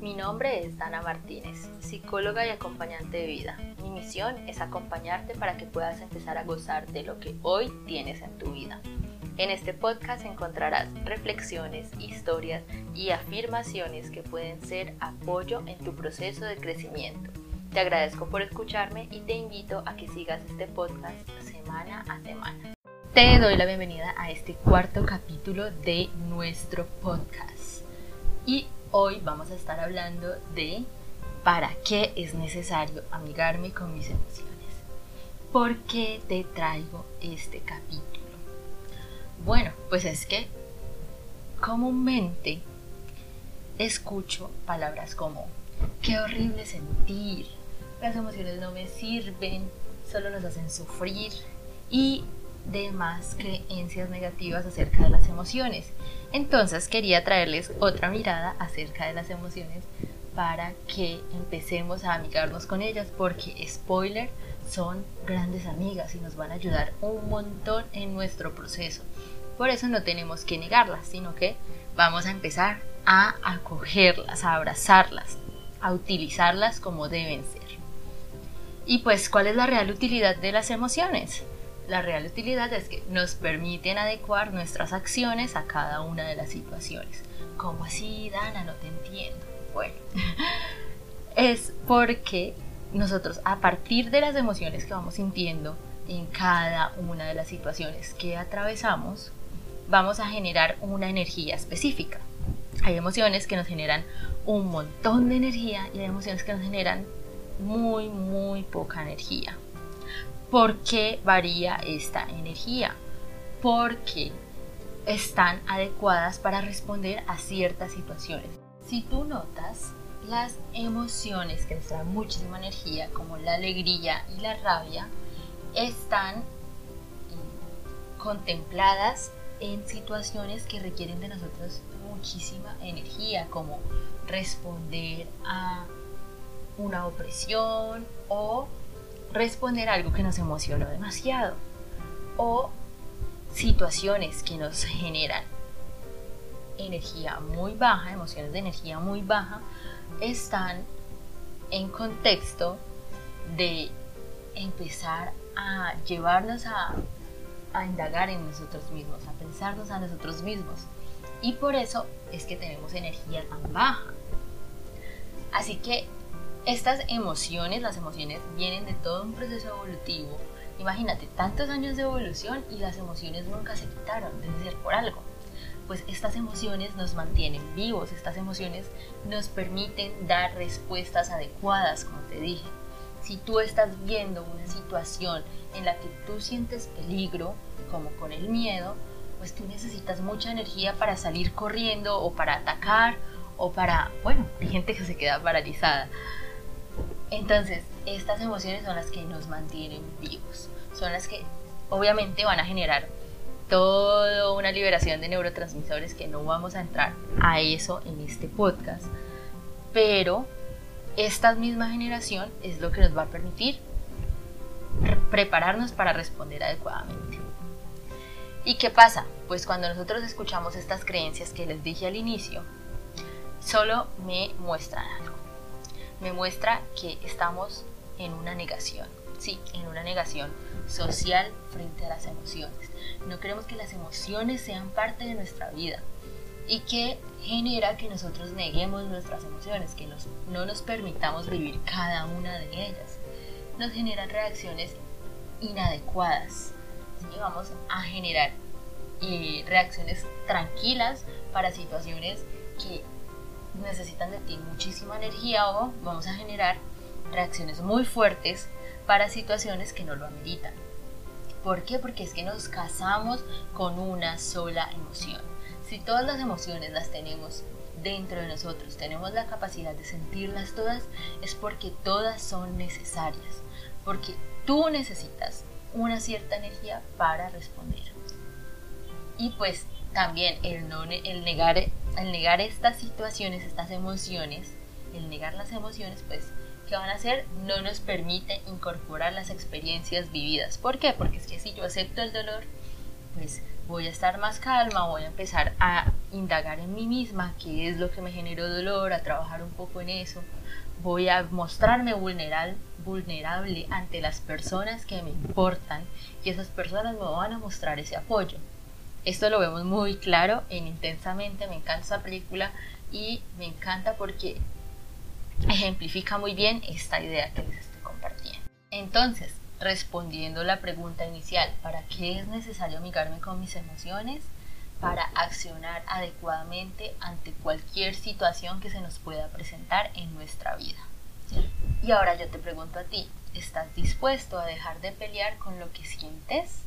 Mi nombre es Dana Martínez, psicóloga y acompañante de vida. Mi misión es acompañarte para que puedas empezar a gozar de lo que hoy tienes en tu vida. En este podcast encontrarás reflexiones, historias y afirmaciones que pueden ser apoyo en tu proceso de crecimiento. Te agradezco por escucharme y te invito a que sigas este podcast semana a semana. Te doy la bienvenida a este cuarto capítulo de nuestro podcast. Y hoy vamos a estar hablando de para qué es necesario amigarme con mis emociones. ¿Por qué te traigo este capítulo? Bueno, pues es que comúnmente escucho palabras como qué horrible sentir, las emociones no me sirven, solo nos hacen sufrir y demás creencias negativas acerca de las emociones. Entonces quería traerles otra mirada acerca de las emociones para que empecemos a amigarnos con ellas porque spoiler son grandes amigas y nos van a ayudar un montón en nuestro proceso. Por eso no tenemos que negarlas, sino que vamos a empezar a acogerlas, a abrazarlas, a utilizarlas como deben ser. Y pues, ¿cuál es la real utilidad de las emociones? La real utilidad es que nos permiten adecuar nuestras acciones a cada una de las situaciones. ¿Cómo así, Dana? No te entiendo. Bueno, es porque nosotros a partir de las emociones que vamos sintiendo en cada una de las situaciones que atravesamos, vamos a generar una energía específica. Hay emociones que nos generan un montón de energía y hay emociones que nos generan muy, muy poca energía. ¿Por qué varía esta energía? Porque están adecuadas para responder a ciertas situaciones. Si tú notas, las emociones que nos dan muchísima energía, como la alegría y la rabia, están contempladas en situaciones que requieren de nosotros muchísima energía, como responder a una opresión o responder algo que nos emocionó demasiado o situaciones que nos generan energía muy baja, emociones de energía muy baja, están en contexto de empezar a llevarnos a a indagar en nosotros mismos, a pensarnos a nosotros mismos. Y por eso es que tenemos energía tan baja. Así que estas emociones, las emociones vienen de todo un proceso evolutivo. Imagínate, tantos años de evolución y las emociones nunca se quitaron, debe ser por algo. Pues estas emociones nos mantienen vivos, estas emociones nos permiten dar respuestas adecuadas, como te dije. Si tú estás viendo una situación en la que tú sientes peligro, como con el miedo, pues tú necesitas mucha energía para salir corriendo o para atacar o para, bueno, hay gente que se queda paralizada. Entonces, estas emociones son las que nos mantienen vivos, son las que obviamente van a generar toda una liberación de neurotransmisores que no vamos a entrar a eso en este podcast, pero esta misma generación es lo que nos va a permitir prepararnos para responder adecuadamente. ¿Y qué pasa? Pues cuando nosotros escuchamos estas creencias que les dije al inicio, solo me muestran algo. Me muestra que estamos en una negación. Sí, en una negación social frente a las emociones. No queremos que las emociones sean parte de nuestra vida y que genera que nosotros neguemos nuestras emociones, que no nos permitamos vivir cada una de ellas nos generan reacciones inadecuadas. ¿sí? Vamos a generar eh, reacciones tranquilas para situaciones que necesitan de ti muchísima energía o vamos a generar reacciones muy fuertes para situaciones que no lo ameritan. ¿Por qué? Porque es que nos casamos con una sola emoción. Si todas las emociones las tenemos dentro de nosotros, tenemos la capacidad de sentirlas todas, es porque todas son necesarias porque tú necesitas una cierta energía para responder. Y pues también el, no, el, negar, el negar estas situaciones, estas emociones, el negar las emociones, pues, ¿qué van a hacer? No nos permite incorporar las experiencias vividas. ¿Por qué? Porque es que si yo acepto el dolor, pues voy a estar más calma, voy a empezar a indagar en mí misma qué es lo que me generó dolor, a trabajar un poco en eso. Voy a mostrarme vulnerable, vulnerable ante las personas que me importan y esas personas me van a mostrar ese apoyo. Esto lo vemos muy claro en Intensamente, me encanta esa película y me encanta porque ejemplifica muy bien esta idea que les estoy compartiendo. Entonces, respondiendo la pregunta inicial, ¿para qué es necesario amigarme con mis emociones? Para accionar adecuadamente ante cualquier situación que se nos pueda presentar en nuestra vida. Y ahora yo te pregunto a ti, ¿estás dispuesto a dejar de pelear con lo que sientes?